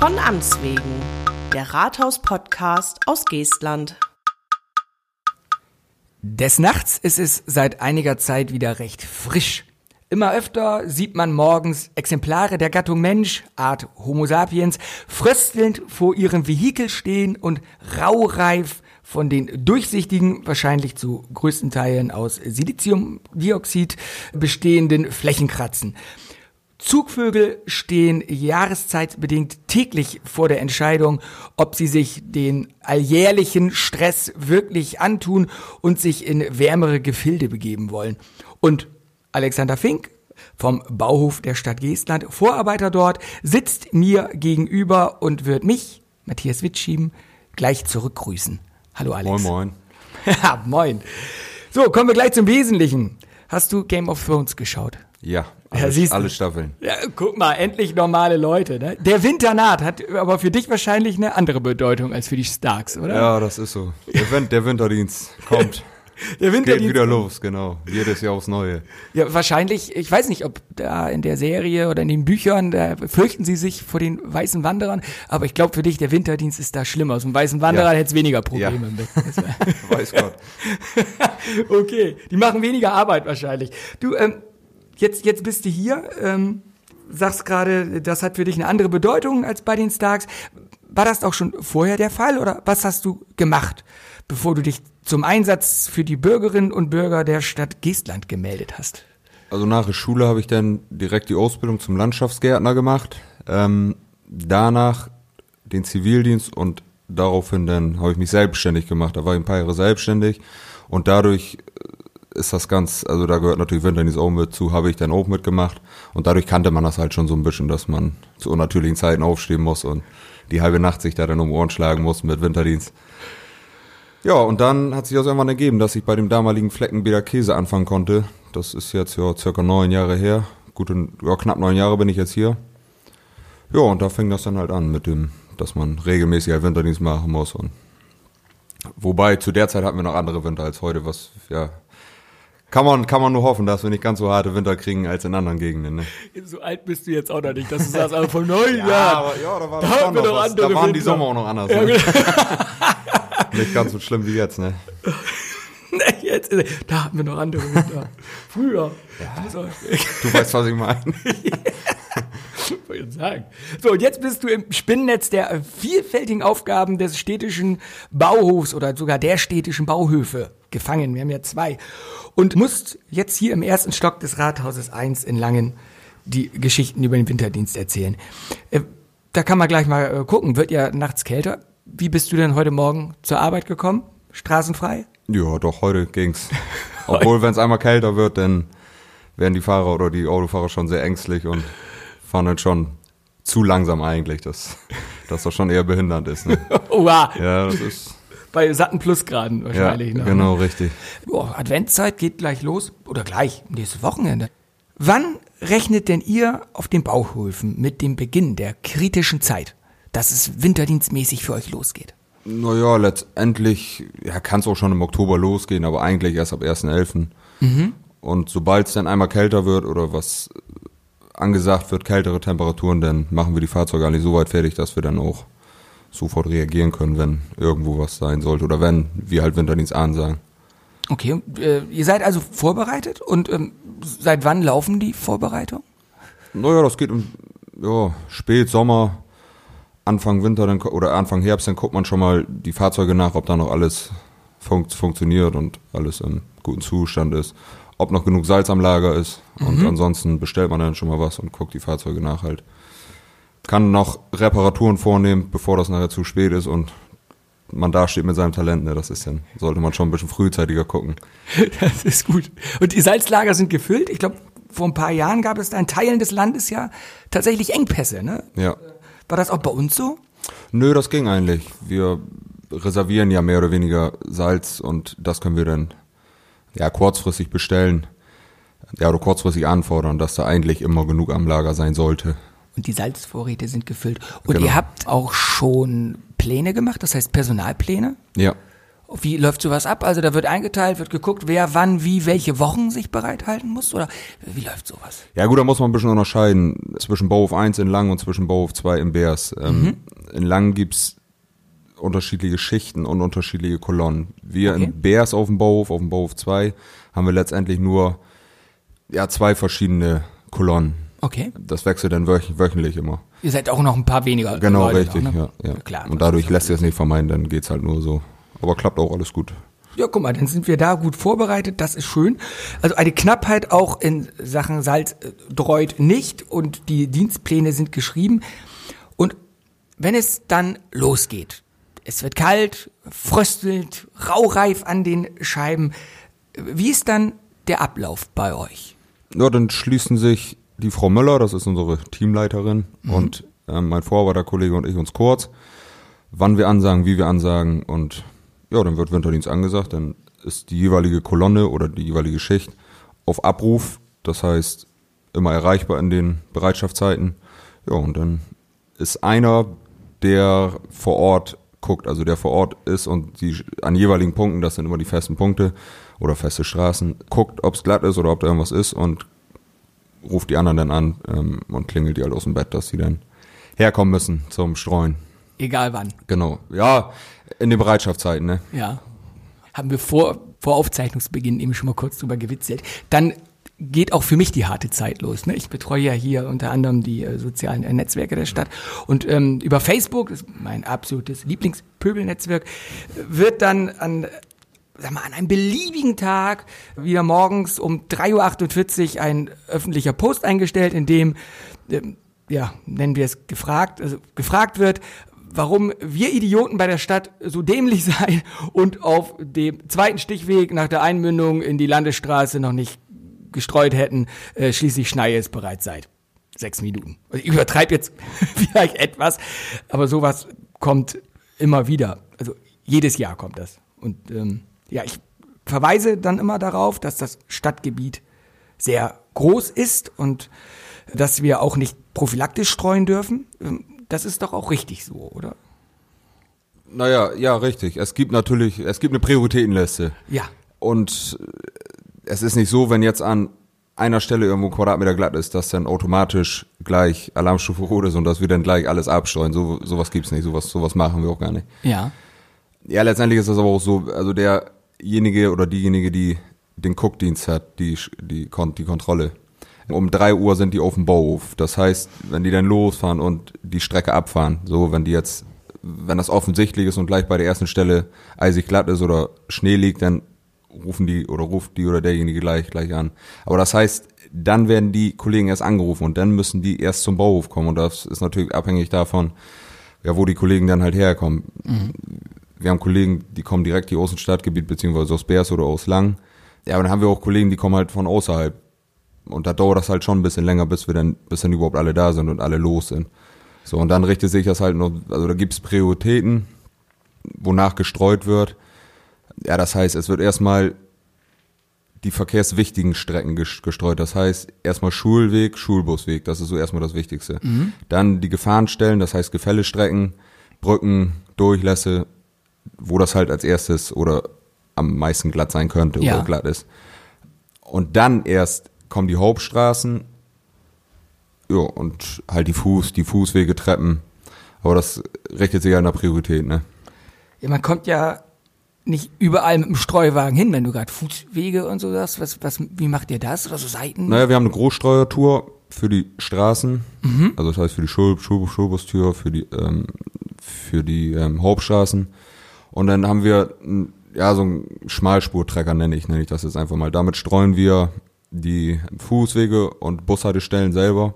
Von Amts wegen, der Rathaus-Podcast aus Geestland. Des Nachts ist es seit einiger Zeit wieder recht frisch. Immer öfter sieht man morgens Exemplare der Gattung Mensch, Art Homo sapiens, fröstelnd vor ihrem Vehikel stehen und raureif von den durchsichtigen, wahrscheinlich zu größten Teilen aus Siliziumdioxid bestehenden Flächen kratzen. Zugvögel stehen jahreszeitbedingt täglich vor der Entscheidung, ob sie sich den alljährlichen Stress wirklich antun und sich in wärmere Gefilde begeben wollen. Und Alexander Fink vom Bauhof der Stadt Geestland, Vorarbeiter dort, sitzt mir gegenüber und wird mich, Matthias Wittschieben, gleich zurückgrüßen. Hallo Alex. Moin, moin. Ja, moin. So, kommen wir gleich zum Wesentlichen. Hast du Game of Thrones geschaut? Ja, Ja, alle, Staffeln. Ja, guck mal, endlich normale Leute. Ne? Der Winter naht, hat aber für dich wahrscheinlich eine andere Bedeutung als für die Starks, oder? Ja, das ist so. Der, Win der Winterdienst kommt. Der Geht Winterdienst. wieder los, genau. Jedes Jahr aufs Neue. Ja, wahrscheinlich, ich weiß nicht, ob da in der Serie oder in den Büchern, da fürchten sie sich vor den weißen Wanderern, aber ich glaube für dich, der Winterdienst ist da schlimmer. So ein weißen Wanderer Ja. hätte es weniger Probleme Ja. mit. Weiß Gott. okay, die machen weniger Arbeit wahrscheinlich. Du, ähm, jetzt, jetzt bist du hier, ähm, sagst gerade, das hat für dich eine andere Bedeutung als bei den Starks. War das auch schon vorher der Fall oder was hast du gemacht, bevor du dich zum Einsatz für die Bürgerinnen und Bürger der Stadt Geestland gemeldet hast? Also nach der Schule habe ich dann direkt die Ausbildung zum Landschaftsgärtner gemacht. Ähm, danach den Zivildienst und daraufhin dann habe ich mich selbstständig gemacht. Da war ich ein paar Jahre selbstständig und dadurch äh, ist das ganz, also da gehört natürlich Winterdienst auch mit zu, habe ich dann auch mitgemacht und dadurch kannte man das halt schon so ein bisschen, dass man zu unnatürlichen Zeiten aufstehen muss und die halbe Nacht sich da dann um Ohren schlagen muss mit Winterdienst. Ja, und dann hat sich das irgendwann ergeben, dass ich bei dem damaligen Fleckenbeder Käse anfangen konnte. Das ist jetzt ja circa neun Jahre her. Gut, und, ja, knapp neun Jahre bin ich jetzt hier. Ja, und da fing das dann halt an mit dem, dass man regelmäßig halt Winterdienst machen muss. Und wobei zu der Zeit hatten wir noch andere Winter als heute, was ja kann man kann man nur hoffen, dass wir nicht ganz so harte Winter kriegen als in anderen Gegenden. Ne? So alt bist du jetzt auch noch nicht, dass du sagst, aber vor neun Jahren. ja, da war Da schon wir noch was. Da waren die Winter. Sommer auch noch anders. Ja, ne? genau. Nicht ganz so schlimm wie jetzt, ne? Jetzt, ist- da hatten wir noch andere Winter. Früher. So, Du weißt, was ich meine. wollte jetzt sagen. So, und jetzt bist du im Spinnennetz der äh, vielfältigen Aufgaben des städtischen Bauhofs oder sogar der städtischen Bauhöfe gefangen. Wir haben ja zwei. Und musst jetzt hier im ersten Stock des Rathauses 1 in Langen die Geschichten über den Winterdienst erzählen. Äh, Da kann man gleich mal äh, gucken. Wird ja nachts kälter. Wie bist du denn heute Morgen zur Arbeit gekommen? Straßenfrei? Ja, doch, heute ging's. Obwohl, wenn es einmal kälter wird, dann werden die Fahrer oder die Autofahrer schon sehr ängstlich und fahren dann schon zu langsam eigentlich, dass das doch schon eher behindernd ist. Ne? Oha, Ja, das ist bei satten Plusgraden ja, wahrscheinlich. ne? genau richtig. Boah, Adventszeit geht gleich los oder gleich nächstes Wochenende. Wann rechnet denn ihr auf den Bauhöfen mit dem Beginn der kritischen Zeit, dass es winterdienstmäßig für euch losgeht? Naja, letztendlich ja, kann es auch schon im Oktober losgehen, aber eigentlich erst ab 1.11. Und sobald es dann einmal kälter wird oder was angesagt wird, kältere Temperaturen, dann machen wir die Fahrzeuge eigentlich so weit fertig, dass wir dann auch sofort reagieren können, wenn irgendwo was sein sollte oder wenn wir halt Winterdienst ansagen. Okay, äh, ihr seid also vorbereitet und ähm, seit wann laufen die Vorbereitungen? Naja, das geht im ja, spät Sommer, Anfang Winter dann, oder Anfang Herbst, dann guckt man schon mal die Fahrzeuge nach, ob da noch alles fun funktioniert und alles im guten Zustand ist. Ob noch genug Salz am Lager ist. Und ansonsten bestellt man dann schon mal was und guckt die Fahrzeuge nach halt. Kann noch Reparaturen vornehmen, bevor das nachher zu spät ist und man da steht mit seinem Talent, ne, das ist dann, sollte man schon ein bisschen frühzeitiger gucken. Das ist gut. Und die Salzlager sind gefüllt. Ich glaube, vor ein paar Jahren gab es da in Teilen des Landes ja tatsächlich Engpässe. Ne? Ja. War das auch bei uns so? Nö, das ging eigentlich. Wir reservieren ja mehr oder weniger Salz und das können wir dann ja kurzfristig bestellen. Ja, oder kurzfristig anfordern, dass da eigentlich immer genug am Lager sein sollte. Und die Salzvorräte sind gefüllt. Und Genau. ihr habt auch schon Pläne gemacht, das heißt Personalpläne? Ja. Wie läuft sowas ab? Also da wird eingeteilt, wird geguckt, wer wann, wie, welche Wochen sich bereithalten muss? Oder wie läuft sowas? Ja gut, da muss man ein bisschen unterscheiden zwischen Bauhof 1 in Lang und zwischen Bauhof 2 in Beers. Ähm, Mhm. In Lang gibt's unterschiedliche Schichten und unterschiedliche Kolonnen. Wir Okay. in Beers auf dem Bauhof, auf dem Bauhof 2, haben wir letztendlich nur ja, zwei verschiedene Kolonnen. Okay. Das wechselt dann wöch wöchentlich immer. Ihr seid auch noch ein paar weniger. Genau, Leute richtig, noch, ne? ja, ja. Klar. Und dadurch lässt sich das nicht vermeiden, dann geht's halt nur so. Aber klappt auch alles gut. Ja, guck mal, dann sind wir da gut vorbereitet, das ist schön. Also eine Knappheit auch in Sachen Salz äh, dreut nicht und die Dienstpläne sind geschrieben. Und wenn es dann losgeht, es wird kalt, fröstelt, raureif an den Scheiben, wie ist dann der Ablauf bei euch? Ja, dann schließen sich die Frau Müller, das ist unsere Teamleiterin, und ähm, mein Vorarbeiterkollege und ich uns kurz, wann wir ansagen, wie wir ansagen und ja, dann wird Winterdienst angesagt, dann ist die jeweilige Kolonne oder die jeweilige Schicht auf Abruf, das heißt immer erreichbar in den Bereitschaftszeiten. Ja, und dann ist einer, der vor Ort guckt, also der vor Ort ist und die an jeweiligen Punkten, das sind immer die festen Punkte oder feste Straßen, guckt, ob es glatt ist oder ob da irgendwas ist und ruft die anderen dann an ähm, und klingelt die halt aus dem Bett, dass sie dann herkommen müssen zum Streuen. Egal wann. Genau. Ja, in den Bereitschaftszeiten, ne? Ja. Haben wir vor, vor Aufzeichnungsbeginn eben schon mal kurz drüber gewitzelt. Dann geht auch für mich die harte Zeit los. Ne? Ich betreue ja hier unter anderem die äh, sozialen äh, Netzwerke der Stadt. Und ähm, über Facebook, das ist mein absolutes Lieblingspöbelnetzwerk, äh, wird dann an sag mal, an einem beliebigen Tag wieder morgens um 3.48 Uhr ein öffentlicher Post eingestellt, in dem, ähm, ja, nennen wir es gefragt, also gefragt wird, warum wir Idioten bei der Stadt so dämlich seien und auf dem zweiten Stichweg nach der Einmündung in die Landesstraße noch nicht gestreut hätten, äh, schließlich Schneie es bereits seit sechs Minuten. Also ich übertreibe jetzt vielleicht etwas, aber sowas kommt immer wieder. Also jedes Jahr kommt das. Und ähm, ja, ich verweise dann immer darauf, dass das Stadtgebiet sehr groß ist und dass wir auch nicht prophylaktisch streuen dürfen. Ähm, Das ist doch auch richtig so, oder? Naja, ja, richtig. Es gibt natürlich, es gibt eine Prioritätenliste. Ja. Und äh, es ist nicht so, wenn jetzt an einer Stelle irgendwo ein Quadratmeter glatt ist, dass dann automatisch gleich Alarmstufe rot ist und dass wir dann gleich alles abstreuen. So, sowas gibt's nicht, sowas, sowas machen wir auch gar nicht. Ja. Ja, letztendlich ist das aber auch so, also derjenige oder diejenige, die den Guckdienst hat, die, die, die Kontrolle. Um drei Uhr sind die auf dem Bauhof. Das heißt, wenn die dann losfahren und die Strecke abfahren, so wenn die jetzt, wenn das offensichtlich ist und gleich bei der ersten Stelle eisig glatt ist oder Schnee liegt, dann rufen die oder ruft die oder derjenige gleich gleich an. Aber das heißt, dann werden die Kollegen erst angerufen und dann müssen die erst zum Bauhof kommen und das ist natürlich abhängig davon, ja, wo die Kollegen dann halt herkommen. Wir haben Kollegen, die kommen direkt hier aus dem Stadtgebiet, beziehungsweise aus Beers oder aus Lang. Ja, aber dann haben wir auch Kollegen, die kommen halt von außerhalb. Und da dauert das halt schon ein bisschen länger, bis wir dann, bis dann überhaupt alle da sind und alle los sind. So, und dann richtet sich das halt noch, also da gibt's Prioritäten, wonach gestreut wird. Ja, das heißt, es wird erstmal die verkehrswichtigen Strecken ges- gestreut. Das heißt, erstmal Schulweg, Schulbusweg, das ist so erstmal das Wichtigste. Dann die Gefahrenstellen, das heißt Gefällestrecken, Brücken, Durchlässe, wo das halt als erstes oder am meisten glatt sein könnte Ja. oder glatt ist. Und dann erst kommen die Hauptstraßen, ja, und halt die Fuß, die Fußwege, Treppen. Aber das richtet sich ja nach Priorität, ne? Ja, man kommt ja nicht überall mit dem Streuwagen hin, wenn du gerade Fußwege und so sagst. Was, was, wie macht ihr das? Oder so Seiten? Naja, wir haben eine Großsteuertour für die Straßen, also das heißt für die Schul Schul Schulbustür, für die, ähm, für die ähm, Hauptstraßen. Und dann haben wir ja so einen Schmalspurtrecker nenne ich, nenne ich das jetzt einfach mal. Damit streuen wir die Fußwege und Bushaltestellen selber.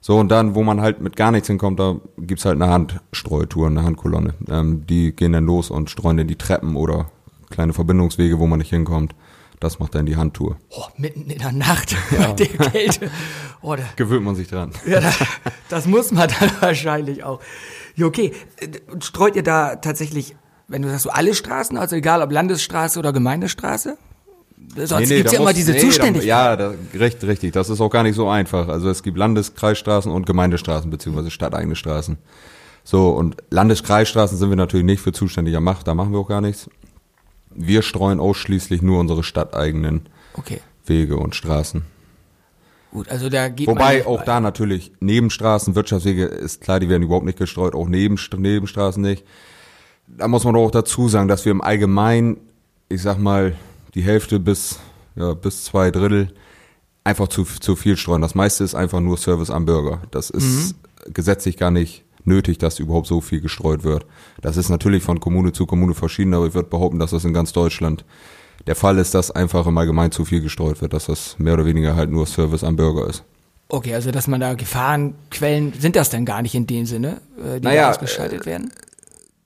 So, und dann, wo man halt mit gar nichts hinkommt, da gibt's halt eine Handstreutour, eine Handkolonne. Ähm, die gehen dann los und streuen dann die Treppen oder kleine Verbindungswege, wo man nicht hinkommt. Das macht dann die Handtour. Oh, mitten in der Nacht bei der Kälte. Oh, da, Gewöhnt man sich dran. ja, da, das muss man dann wahrscheinlich auch. Ja, okay. Und streut ihr da tatsächlich, wenn du sagst, so alle Straßen, also egal ob Landesstraße oder Gemeindestraße? Sonst gibt's da ja immer muss- diese nee, Zuständigkeit. Da, ja, da, recht, richtig. Das ist auch gar nicht so einfach. Also es gibt Landes-, Kreisstraßen und Gemeindestraßen, beziehungsweise stadteigene Straßen. So, und Landes-, Kreisstraßen sind wir natürlich nicht für zuständiger Macht, da machen wir auch gar nichts. wir streuen ausschließlich nur unsere stadteigenen Okay. Wege und Straßen. Gut, also da geht Wobei auch weit. da natürlich Nebenstraßen, Wirtschaftswege ist klar, die werden überhaupt nicht gestreut, auch Neben, Nebenstraßen nicht. Da muss man doch auch dazu sagen, dass wir im Allgemeinen, ich sag mal, die Hälfte bis, ja, bis zwei Drittel einfach zu, zu viel streuen. Das meiste ist einfach nur Service am Bürger. Das ist gesetzlich gar nicht nötig, dass überhaupt so viel gestreut wird. Das ist natürlich von Kommune zu Kommune verschieden, aber ich würde behaupten, dass das in ganz Deutschland der Fall ist, dass einfach im Allgemeinen zu viel gestreut wird, dass das mehr oder weniger halt nur Service am Bürger ist. Okay, also dass man da Gefahrenquellen, sind das denn gar nicht in dem Sinne, äh, die Naja, da ausgeschaltet werden?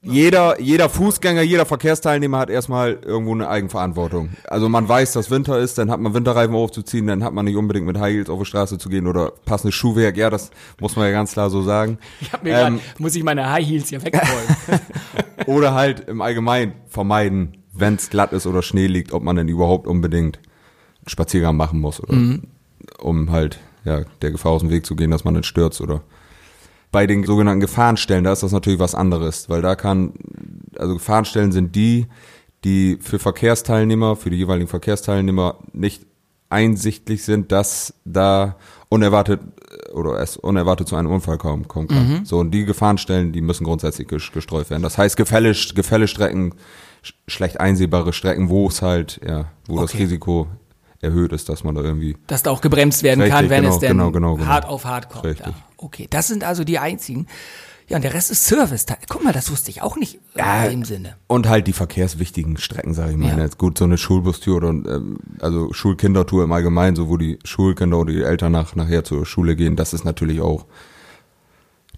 Jeder, jeder Fußgänger, jeder Verkehrsteilnehmer hat erstmal irgendwo eine Eigenverantwortung. Also man weiß, dass Winter ist, dann hat man Winterreifen aufzuziehen, dann hat man nicht unbedingt mit High Heels auf die Straße zu gehen oder passendes Schuhwerk. Ja, das muss man ja ganz klar so sagen. Ich hab mir Ähm, grad, muss ich meine High Heels hier wegrollen. Oder halt im Allgemeinen vermeiden, wenn es glatt ist oder Schnee liegt, ob man denn überhaupt unbedingt einen Spaziergang machen muss oder um halt ja der Gefahr aus dem Weg zu gehen, dass man nicht stürzt oder bei den sogenannten Gefahrenstellen, da ist das natürlich was anderes, weil da kann, also Gefahrenstellen sind die, die für Verkehrsteilnehmer, für die jeweiligen Verkehrsteilnehmer nicht einsichtlich sind, dass da unerwartet oder es unerwartet zu einem Unfall kommen, kommen kann. So, und die Gefahrenstellen, die müssen grundsätzlich ges- gestreut werden. Das heißt, Gefälle, Gefällestrecken, sch- schlecht einsehbare Strecken, wo es halt, ja, wo das Okay. Risiko erhöht ist, dass man da irgendwie dass da auch gebremst werden kann, Richtig, wenn genau, es denn genau, genau, genau. hart auf hart kommt. Richtig. Ja, okay, das sind also die einzigen. Ja, und der Rest ist Service. Da, guck mal, das wusste ich auch nicht Ja, in dem Sinne. Und halt die verkehrswichtigen Strecken, sage ich mal. Ja. Jetzt gut, so eine Schulbustür oder ähm, also Schulkindertour im Allgemeinen, so wo die Schulkinder oder die Eltern nach, nachher zur Schule gehen, das ist natürlich auch,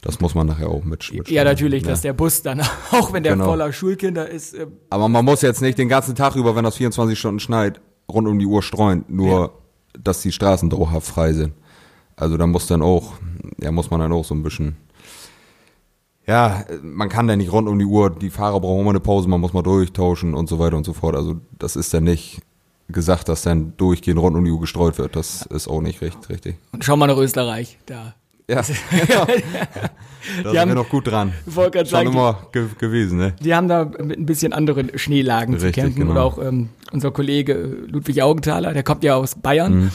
das muss man nachher auch mit. mit Ja, natürlich, ja. dass der Bus dann, auch wenn der Genau. voller Schulkinder ist, äh, Aber man muss jetzt nicht den ganzen Tag über, wenn das 24 Stunden schneit, rund um die Uhr streuen, nur dass die Straßen dauerhaft frei sind. Also da muss dann auch, ja, muss man dann auch so ein bisschen, ja, man kann da nicht rund um die Uhr, die Fahrer brauchen immer eine Pause, man muss mal durchtauschen und so weiter und so fort. Also das ist dann nicht gesagt, dass dann durchgehend rund um die Uhr gestreut wird. Das ist auch nicht recht, richtig. und schau mal nach Österreich. Da. Ja, da sind haben- wir noch gut dran. Schon sagen, immer ge gewesen, ne? Die haben da mit ein bisschen anderen Schneelagen zu Richtig, kämpfen. genau. Oder auch ähm, unser Kollege äh, Ludwig Augenthaler, der kommt ja aus Bayern. Mhm.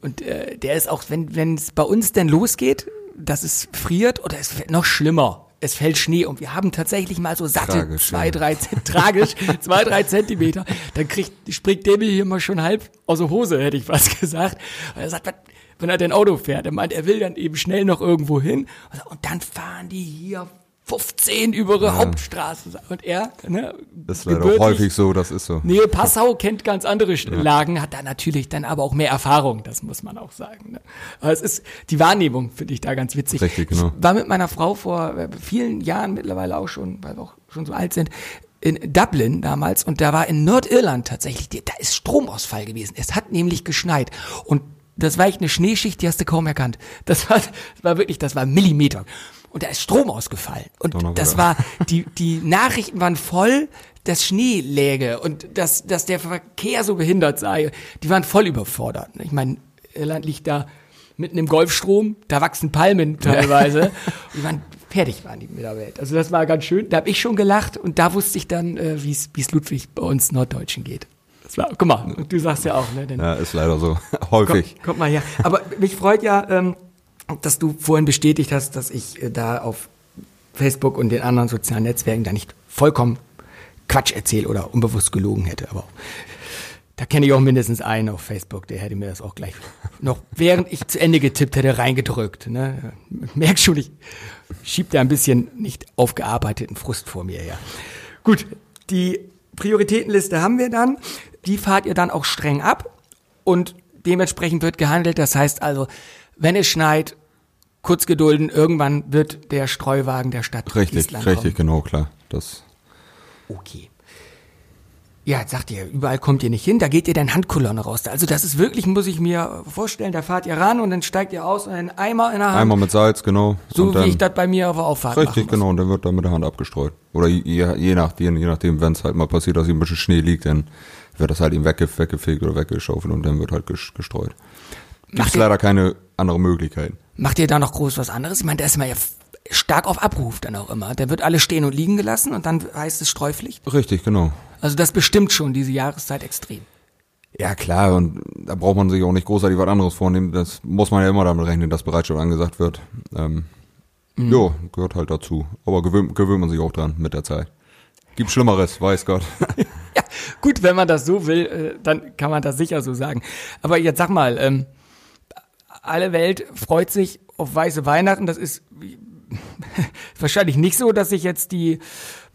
Und äh, der ist auch, wenn es bei uns denn losgeht, dass es friert oder es wird noch schlimmer. Es fällt Schnee und wir haben tatsächlich mal so satte Tragisch, zwei, drei, tragisch, zwei, drei Zentimeter. Dann kriegt, springt der mir hier mal schon halb aus der Hose, hätte ich fast gesagt. Und er sagt, was, wenn er denn Auto fährt, er meint, er will dann eben schnell noch irgendwo hin. Und sagt, Und dann fahren die hier 15 über ihre Hauptstraße. Und er, ne, Das ist leider auch häufig so, das ist so. Nähe Passau kennt ganz andere Sch- Lagen, hat da natürlich dann aber auch mehr Erfahrung, das muss man auch sagen. Ne? Aber es ist die Wahrnehmung, finde ich da ganz witzig. Richtig, genau. Ich war mit meiner Frau vor äh, vielen Jahren mittlerweile auch schon, weil wir auch schon so alt sind, in Dublin damals und da war in Nordirland tatsächlich, da ist Stromausfall gewesen. Es hat nämlich geschneit und das war echt eine Schneeschicht, die hast du kaum erkannt. Das war, das war wirklich, das war Millimeter. Und da ist Strom ausgefallen. Und das war, die, die Nachrichten waren voll, dass Schnee läge und dass, dass der Verkehr so behindert sei. Die waren voll überfordert. Ich meine, Irland liegt da mitten im Golfstrom, da wachsen Palmen teilweise. und die waren fertig waren die mit der Welt. Also das war ganz schön. Da habe ich schon gelacht und da wusste ich dann, äh, wie es wie es Ludwig bei uns Norddeutschen geht. Guck mal, du sagst ja auch, ne? Denn Ja, ist leider so. Häufig. Kommt, kommt mal her. Aber mich freut ja, ähm, dass du vorhin bestätigt hast, dass ich äh, da auf Facebook und den anderen sozialen Netzwerken da nicht vollkommen Quatsch erzähle oder unbewusst gelogen hätte. Aber da kenne ich auch mindestens einen auf Facebook, der hätte mir das auch gleich noch während ich zu Ende getippt hätte reingedrückt. Ne? Merk schon, ich schieb da ein bisschen nicht aufgearbeiteten Frust vor mir her. Gut, die Prioritätenliste haben wir dann. Die fahrt ihr dann auch streng ab und dementsprechend wird gehandelt. Das heißt also, wenn es schneit, kurz gedulden, irgendwann wird der Streuwagen der Stadt Richtig, Island richtig, genau, klar. Das, kommen. Okay. Ja, jetzt sagt ihr, überall kommt ihr nicht hin, da geht ihr dann Handkolonne raus. Also das ist wirklich, muss ich mir vorstellen, da fahrt ihr ran und dann steigt ihr aus und einen Eimer in der Hand. einmal mit Salz, genau. so und wie ich das bei mir auf der Auffahrt Richtig, genau, und dann wird dann mit der Hand abgestreut. Oder je, je, je nachdem, je nachdem, wenn es halt mal passiert, dass hier ein bisschen Schnee liegt, dann wird das halt eben wegge weggefegt oder weggeschaufelt und dann wird halt ges gestreut. Macht Gibt leider keine andere Möglichkeit. Macht ihr da noch groß was anderes? Ich meine, da ist man ja stark auf Abruf dann auch immer. Der wird alles stehen und liegen gelassen und dann heißt es Streupflicht. Richtig, genau. Also das bestimmt schon diese Jahreszeit extrem. Ja, klar, und da braucht man sich auch nicht großartig was anderes vornehmen. Das muss man ja immer damit rechnen, dass Bereitschaft angesagt wird. Ähm, mhm. Jo, gehört halt dazu. Aber gewöhnt, gewöhnt man sich auch dran mit der Zeit. Gibt Schlimmeres, weiß Gott. ja, gut, wenn man das so will, äh, dann kann man das sicher so sagen. Aber jetzt sag mal, ähm, alle Welt freut sich auf weiße Weihnachten. Das ist wahrscheinlich nicht so, dass sich jetzt die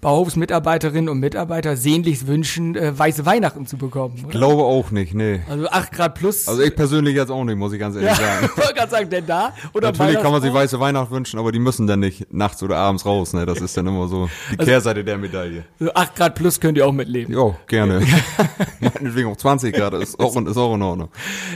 Bauhofsmitarbeiterinnen und Mitarbeiter sehnlichst wünschen, äh, weiße Weihnachten zu bekommen. Oder? Ich glaube auch nicht, nee. Also 8 Grad plus. Also ich persönlich jetzt auch nicht, muss ich ganz ehrlich ja, sagen. Ich wollte gerade sagen, denn da? Oder Natürlich kann man sich weiße Weihnachten wünschen, aber die müssen dann nicht nachts oder abends raus, ne? Das ist dann immer so die also, Kehrseite der Medaille. So 8 Grad plus könnt ihr auch mitleben. Jo, gerne. Meinetwegen auch 20 Grad, ist auch, ist auch in Ordnung.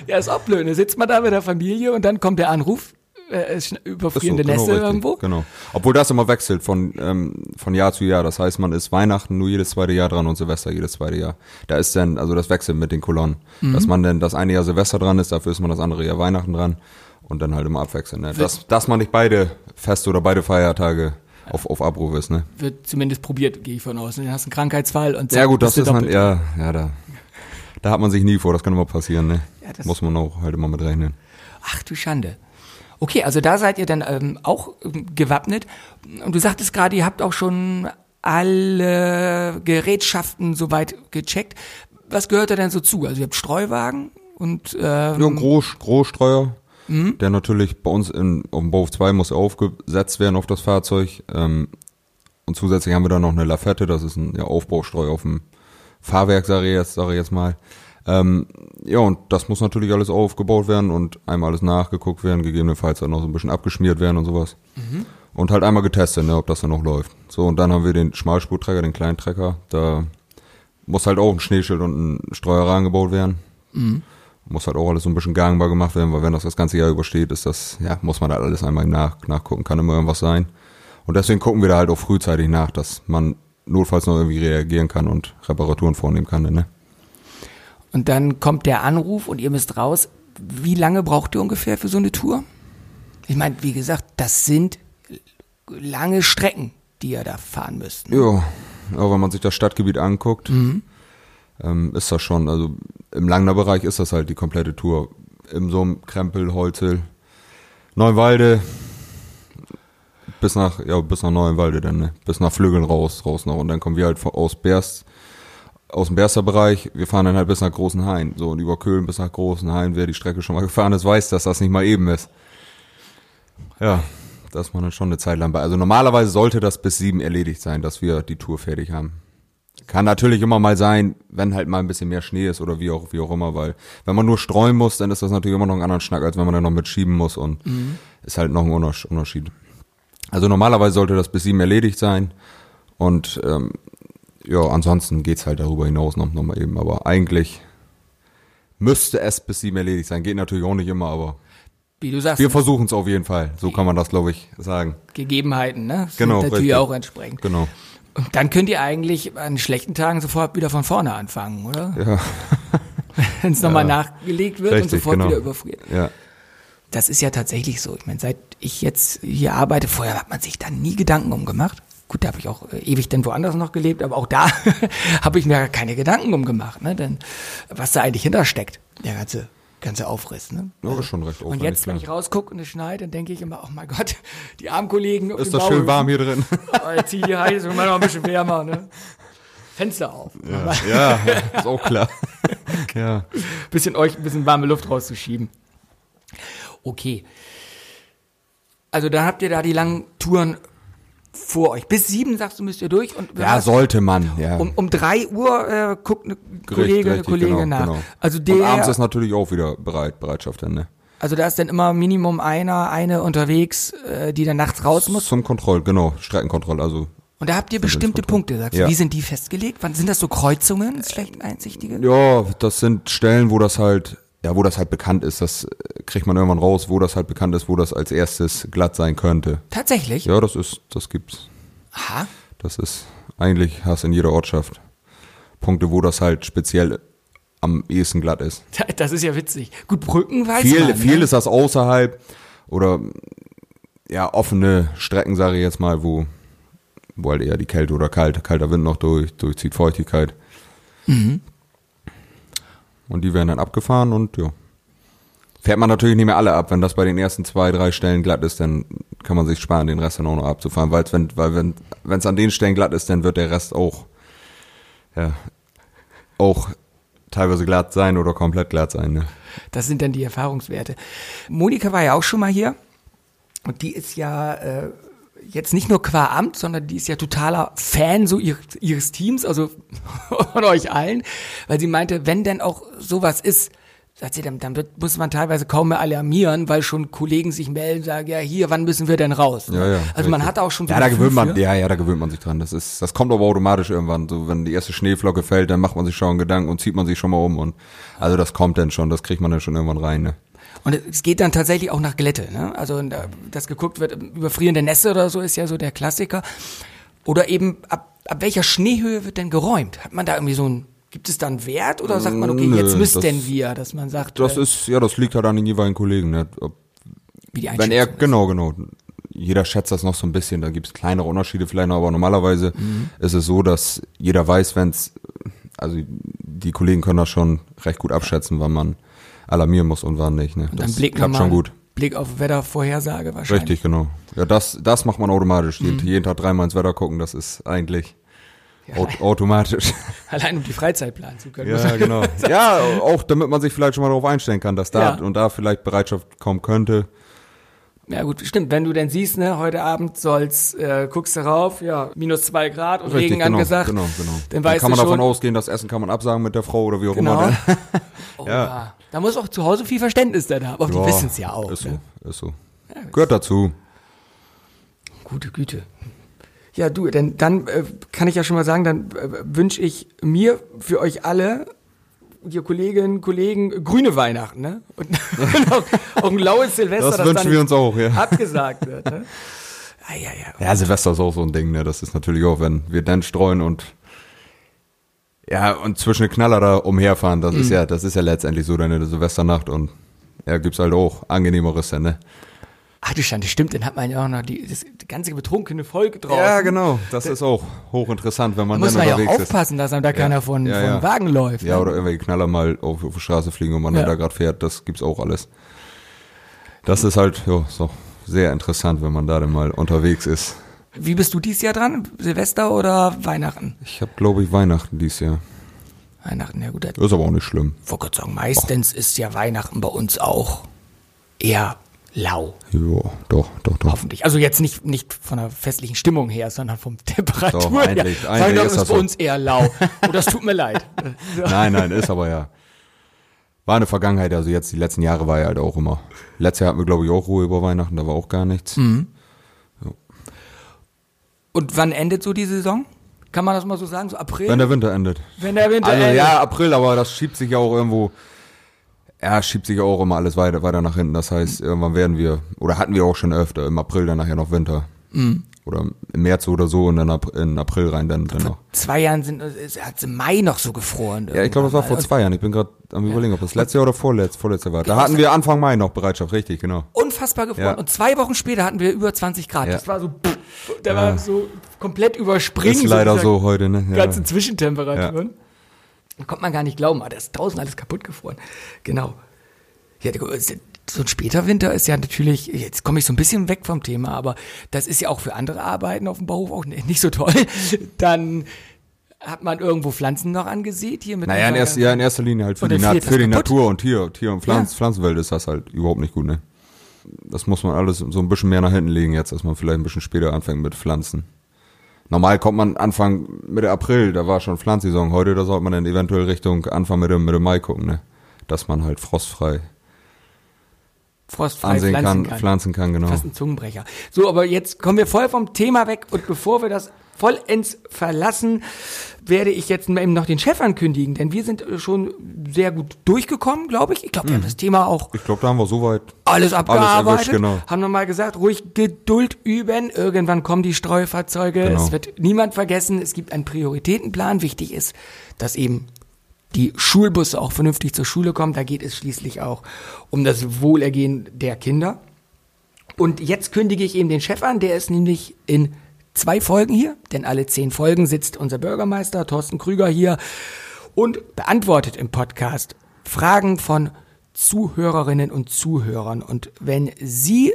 Ja, ist auch blöd. Da sitzt man da mit der Familie und dann kommt der Anruf, äh, überfrierende so, genau, Nässe irgendwo. Genau. Obwohl das immer wechselt von, ähm, von Jahr zu Jahr. Das heißt, man ist Weihnachten nur jedes zweite Jahr dran und Silvester jedes zweite Jahr. Da ist dann, also das wechselt mit den Kolonnen. Mhm. Dass man dann das eine Jahr Silvester dran ist, dafür ist man das andere Jahr Weihnachten dran und dann halt immer abwechseln. Ne? Dass, dass man nicht beide Feste oder beide Feiertage auf, auf Abruf ist, ne? Wird zumindest probiert, gehe ich von aus. Du hast einen Krankheitsfall und zack, Ja gut, das ist man, ja, ja, da, da hat man sich nie vor, das kann immer passieren, ne? Ja, Muss man auch halt immer mit rechnen. Ach du Schande. Okay, also da seid ihr dann ähm, auch ähm, gewappnet. Und du sagtest gerade, ihr habt auch schon alle Gerätschaften soweit gecheckt. Was gehört da denn so zu? Also ihr habt Streuwagen und ähm, ja, Groß, Großstreuer, mhm. der natürlich bei uns in, auf dem Bauhof 2 muss aufgesetzt werden auf das Fahrzeug. Ähm, und zusätzlich haben wir dann noch eine Lafette, das ist ein ja, Aufbaustreu auf dem Fahrwerk, sage ich jetzt, sage ich jetzt mal. Ähm, ja, und das muss natürlich alles aufgebaut werden und einmal alles nachgeguckt werden, gegebenenfalls dann noch so ein bisschen abgeschmiert werden und sowas. Mhm. Und halt einmal getestet, ne, ob das dann noch läuft. So, und dann haben wir den Schmalspurträger, den kleinen Trecker. Da muss halt auch ein Schneeschild und ein Streuer rangebaut werden. Mhm. Muss halt auch alles so ein bisschen gangbar gemacht werden, weil wenn das das ganze Jahr übersteht, ist das, ja, muss man halt alles einmal nach, nachgucken, kann immer irgendwas sein. Und deswegen gucken wir da halt auch frühzeitig nach, dass man notfalls noch irgendwie reagieren kann und Reparaturen vornehmen kann, ne? Und dann kommt der Anruf und ihr müsst raus. Wie lange braucht ihr ungefähr für so eine Tour? Ich meine, wie gesagt, das sind lange Strecken, die ihr da fahren müsst. Ne? Ja, aber wenn man sich das Stadtgebiet anguckt, mhm. ähm, ist das schon, also im Langner Bereich ist das halt die komplette Tour. Im Summ, Krempel, Holzel, Neuenwalde, bis nach, ja, bis nach Neuenwalde dann, ne? Bis nach Flügeln raus, raus noch. Und dann kommen wir halt aus Berst aus dem Berster-Bereich, wir fahren dann halt bis nach Großen Hain. So, und über Köln bis nach Großen Hain, wer die Strecke schon mal gefahren ist, weiß, dass das nicht mal eben ist. Ja, das ist man dann schon eine Zeit lang bei. Also normalerweise sollte das bis sieben erledigt sein, dass wir die Tour fertig haben. Kann natürlich immer mal sein, wenn halt mal ein bisschen mehr Schnee ist oder wie auch, wie auch immer, weil wenn man nur streuen muss, dann ist das natürlich immer noch ein anderer Schnack, als wenn man dann noch mitschieben muss und mhm. ist halt noch ein Unterschied. Also normalerweise sollte das bis sieben erledigt sein und ähm, ja, ansonsten geht's halt darüber hinaus noch, noch mal eben. Aber eigentlich müsste es bis sieben erledigt sein. Geht natürlich auch nicht immer, aber wie du sagst. Wir versuchen es auf jeden Fall. So kann man das, glaube ich, sagen. Gegebenheiten, ne? Sind genau. Natürlich richtig. auch entsprechend. Genau. Und dann könnt ihr eigentlich an schlechten Tagen sofort wieder von vorne anfangen, oder? Ja. Wenn es nochmal ja. nachgelegt wird richtig, und sofort genau. wieder überfriert. Ja. Das ist ja tatsächlich so. Ich meine, seit ich jetzt hier arbeite, vorher hat man sich da nie Gedanken umgemacht. Gut, da habe ich auch äh, ewig denn woanders noch gelebt, aber auch da habe ich mir keine Gedanken um gemacht, ne? Denn was da eigentlich hintersteckt, der ganze ganze Aufriss. Ne? Ja, ist schon recht Und jetzt, wenn ich rausgucke und es schneit, dann denke ich immer, oh mein Gott, die armen Kollegen. Ist das schön warm hier drin? Jetzt hier heiß, immer noch ein bisschen wärmer. Ne? Fenster auf. Ja, ja ist auch klar. ja. Bisschen euch ein bisschen warme Luft rauszuschieben. Okay. Also da habt ihr da die langen Touren vor euch. Bis sieben, sagst du, müsst ihr durch. Und ja, was, sollte man, ja. Um, um drei Uhr äh, guckt eine Kollegin, eine Kollegin genau, nach. Genau. Also der, und abends ist natürlich auch wieder bereit, Bereitschaft dann, ne? Also da ist dann immer Minimum einer, eine unterwegs, äh, die dann nachts raus muss? Zum Kontroll, genau, Streckenkontroll, also. Und da habt ihr bestimmte Punkte, sagst du. Ja. Wie sind die festgelegt? Wann sind das so Kreuzungen, schlecht einsichtige? Ja, das sind Stellen, wo das halt ja, wo das halt bekannt ist, das äh, kriegt man irgendwann raus, wo das halt bekannt ist, wo das als erstes glatt sein könnte. Tatsächlich? Ja, das ist, das gibt's. Aha. Das ist, eigentlich hast in jeder Ortschaft Punkte, wo das halt speziell am ehesten glatt ist. Das ist ja witzig. Gut, Brücken weiß viel, man. Viel ne? ist das außerhalb oder ja, offene Strecken, sage ich jetzt mal, wo, wo halt eher die Kälte oder kalt, kalter Wind noch durch, durchzieht, Feuchtigkeit. Mhm. Und die werden dann abgefahren und ja. Fährt man natürlich nicht mehr alle ab. Wenn das bei den ersten zwei, drei Stellen glatt ist, dann kann man sich sparen, den Rest dann auch noch abzufahren. Weil's, wenn, weil wenn es an den Stellen glatt ist, dann wird der Rest auch, ja, auch teilweise glatt sein oder komplett glatt sein. Ne? Das sind dann die Erfahrungswerte. Monika war ja auch schon mal hier und die ist ja äh, jetzt nicht nur qua Amt, sondern die ist ja totaler Fan so ihres, Teams, also von euch allen, weil sie meinte, wenn denn auch sowas ist, sagt sie, dann, dann muss man teilweise kaum mehr alarmieren, weil schon Kollegen sich melden, sagen, ja, hier, wann müssen wir denn raus? Ja, ja, also man richtig. hat auch schon Ja, da gewöhnt man, für. ja, ja, da gewöhnt man sich dran. Das ist, das kommt aber automatisch irgendwann. So, wenn die erste Schneeflocke fällt, dann macht man sich schon Gedanken und zieht man sich schon mal um und, also das kommt dann schon, das kriegt man dann schon irgendwann rein, ne? Und es geht dann tatsächlich auch nach Glätte, ne? Also äh, dass geguckt wird, überfrierende Nässe oder so ist ja so der Klassiker. Oder eben ab, ab welcher Schneehöhe wird denn geräumt? Hat man da irgendwie so ein, gibt es da einen Wert oder sagt man, okay, Nö, jetzt müssten das- wir, dass man sagt, Das äh, ist, ja, das liegt halt an den jeweiligen Kollegen, ne? Ob, wie die wenn er, ist. genau, genau. Jeder schätzt das noch so ein bisschen, da gibt es kleinere Unterschiede vielleicht noch, aber normalerweise Mhm. ist es so, dass jeder weiß, wenn es, also die Kollegen können das schon recht gut abschätzen, wann man alarmieren muss und wann nicht. Ne? Und Das dann Blick klappt schon gut. Blick auf Wettervorhersage wahrscheinlich. Richtig, genau. Ja, das, das macht man automatisch. Mhm. Jeden, Tag dreimal ins Wetter gucken, das ist eigentlich aut automatisch. Allein um die Freizeit planen zu können. ja, genau. Ja, auch damit man sich vielleicht schon mal darauf einstellen kann, dass da Ja. und da vielleicht Bereitschaft kommen könnte. Ja gut, stimmt. Wenn du denn siehst, ne, heute Abend soll's, äh, guckst du rauf, ja, minus zwei Grad und Regen genau, angesagt. genau, genau. Dann Dann weißt kann man davon ausgehen, das Essen kann man absagen mit der Frau oder wie auch Genau. immer. ne? Oh, ja. Da muss auch zu Hause viel Verständnis dann haben. Aber die Ja, wissen's ja auch. Ist ne? so, ist so. Gehört dazu. Gute Güte. Ja, du, denn dann äh, kann ich ja schon mal sagen, dann äh, wünsche ich mir für euch alle, ihr Kolleginnen, Kollegen, grüne Weihnachten, ne? Und, und auch, auch ein laues Silvester, Das das wünschen dann wir uns auch, ja. abgesagt wird. Ne? Ah, ja, ja. Ja, Silvester ist auch so ein Ding, ne? Das ist natürlich auch, wenn wir dann streuen und ja, und zwischen den Knaller da umherfahren, das ist Mhm. ja, das ist ja letztendlich so deine Silvesternacht und ja, gibt's halt auch angenehmeres, dann, ne? Ach du Schande, stimmt, dann hat man ja auch noch die, das ganze betrunkene Volk draußen. Ja, genau. Das ist auch hochinteressant, wenn Da man muss dann man ja auch ist. aufpassen, dass einem da keiner von, Ja, von ja. Wagen läuft. Ja, ne? oder irgendwelche Knaller mal auf, auf die Straße fliegen und man Ja. dann da gerade fährt, das gibt's auch alles. Das ist halt, ja, ist auch sehr interessant, wenn man da dann mal unterwegs ist. Wie bist du dieses Jahr dran? Silvester oder Weihnachten? Ich habe, glaube ich, Weihnachten dieses Jahr. Weihnachten, ja gut. Ich Ist aber auch nicht schlimm. wollte gerade sagen, meistens ist ja Weihnachten bei uns auch eher lau. Ja, doch, doch, doch. Hoffentlich. Also jetzt nicht, nicht von der festlichen Stimmung her, sondern vom Temperatur her. eigentlich- eigentlich Weihnachten ist das bei so. uns eher lau. Und das tut mir leid. Nein, nein, ist aber ja. War eine Vergangenheit, also jetzt die letzten Jahre war ja halt auch immer. Letztes Jahr hatten wir, glaube ich, auch Ruhe über Weihnachten, da war auch gar nichts. Mhm. Und wann endet so die Saison? Kann man das mal so sagen? So April? Wenn der Winter endet. Wenn der Winter Also endet. ja, April, aber das schiebt sich ja auch irgendwo, ja, schiebt sich ja auch immer alles weiter, weiter nach hinten. Das heißt, irgendwann werden wir, oder hatten wir auch schon öfter, im April dann nachher noch Winter. Mhm. Oder im März oder so und dann in April rein dann, dann noch. Zwei Jahren sind, es hat im Mai noch so gefroren. Ja, ich glaube, das war vor zwei Jahren. Ich bin gerade am überlegen, ob das letztes Jahr oder vorletzt, vorletztes Jahr war. Da hatten wir Anfang Mai noch Bereitschaft, richtig, genau. Unfassbar gefroren. Ja. Und zwei Wochen später hatten wir über 20 Grad. Ja. Das war so, pff, der war so komplett überspringen. Ist leider so heute, ne? Ja. Ganzen Zwischentemperaturen. Da kommt man gar nicht glauben, aber da ist draußen alles kaputt gefroren. Genau. Ja, so ein später Winter ist ja natürlich, jetzt komme ich so ein bisschen weg vom Thema, aber das ist ja auch für andere Arbeiten auf dem Bauhof auch nicht so toll. Dann hat man irgendwo Pflanzen noch angesät hier mit Naja, in erster, ja, in erster Linie halt für die, Na für das die. Natur und Tier, Tier und Pflanz, Ja. Pflanzenwelt ist das halt überhaupt nicht gut, ne? Das muss man alles so ein bisschen mehr nach hinten legen jetzt, dass man vielleicht ein bisschen später anfängt mit Pflanzen. Normal kommt man Anfang Mitte April, da war schon Pflanzsaison. Heute, da sollte man dann eventuell Richtung Anfang Mitte, Mitte Mai gucken, ne? Dass man halt frostfrei frostfrei ansehen pflanzen kann, kann. pflanzen kann, genau. Fast ein Zungenbrecher. So, aber jetzt kommen wir voll vom Thema weg und bevor wir das vollends verlassen, werde ich jetzt eben noch den Chef ankündigen, denn wir sind äh, schon sehr gut durchgekommen, glaube ich. Ich glaube, wir haben das Thema auch Ich glaube, da haben wir soweit alles abgearbeitet. erwischt, genau. Haben wir mal gesagt, ruhig Geduld üben. Irgendwann kommen die Streufahrzeuge. Genau. Es wird niemand vergessen. Es gibt einen Prioritätenplan. Wichtig ist, dass eben die Schulbusse auch vernünftig zur Schule kommen. Da geht es schließlich auch um das Wohlergehen der Kinder. Und jetzt kündige ich eben den Chef an, der ist nämlich in zwei Folgen hier, denn alle zehn Folgen sitzt unser Bürgermeister Thorsten Krüger hier und beantwortet im Podcast Fragen von Zuhörerinnen und Zuhörern. Und wenn Sie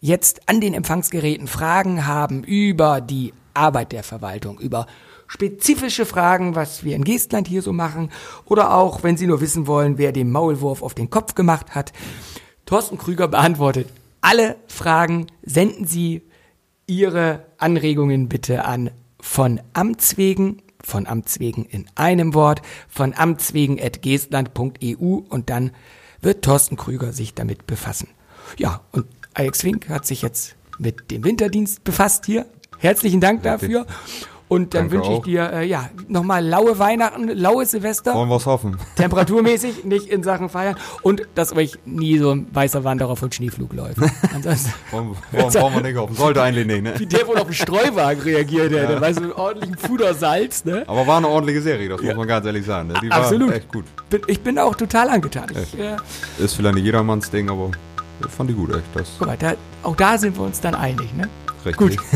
jetzt an den Empfangsgeräten Fragen haben über die Arbeit der Verwaltung, über spezifische Fragen, was wir in Geestland hier so machen, oder auch, wenn Sie nur wissen wollen, wer den Maulwurf auf den Kopf gemacht hat, Thorsten Krüger beantwortet alle Fragen. Senden Sie Ihre Anregungen bitte an von Amts von Amts in einem Wort, von amtswegen.geestland.eu und dann wird Thorsten Krüger sich damit befassen. Ja, und Alex Wink hat sich jetzt mit dem Winterdienst befasst hier. Herzlichen Dank dafür. Und dann wünsche ich dir äh, ja nochmal laue Weihnachten, laue Silvester. Wollen wir es hoffen. Temperaturmäßig, nicht in Sachen Feiern. Und dass euch nie so ein weißer Wanderer von Schneeflug läuft. Ansonsten. wollen, wollen, wollen wir nicht hoffen. Sollte eigentlich nicht, ne? Wie der wohl auf den Streuwagen reagiert hätte. Ja. Weißt du, mit ordentlichem Fudersalz, ne? Aber war eine ordentliche Serie, das ja. muss man ganz ehrlich sagen. Ne? Die Absolut. war echt gut. Ich bin auch total angetan. Ich, äh, Ist vielleicht nicht jedermanns Ding, aber ich fand die gut, echt. Das Guck mal, da, auch da sind wir uns dann einig, ne? Richtig. Gut.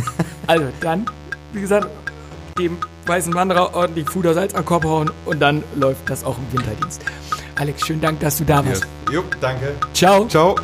Also, dann, wie gesagt, dem weißen Wanderer ordentlich Fudersalz an den Kopf hauen und dann läuft das auch im Winterdienst. Alex, schönen Dank, dass du da warst. Ja. Jo, danke. Ciao. Ciao.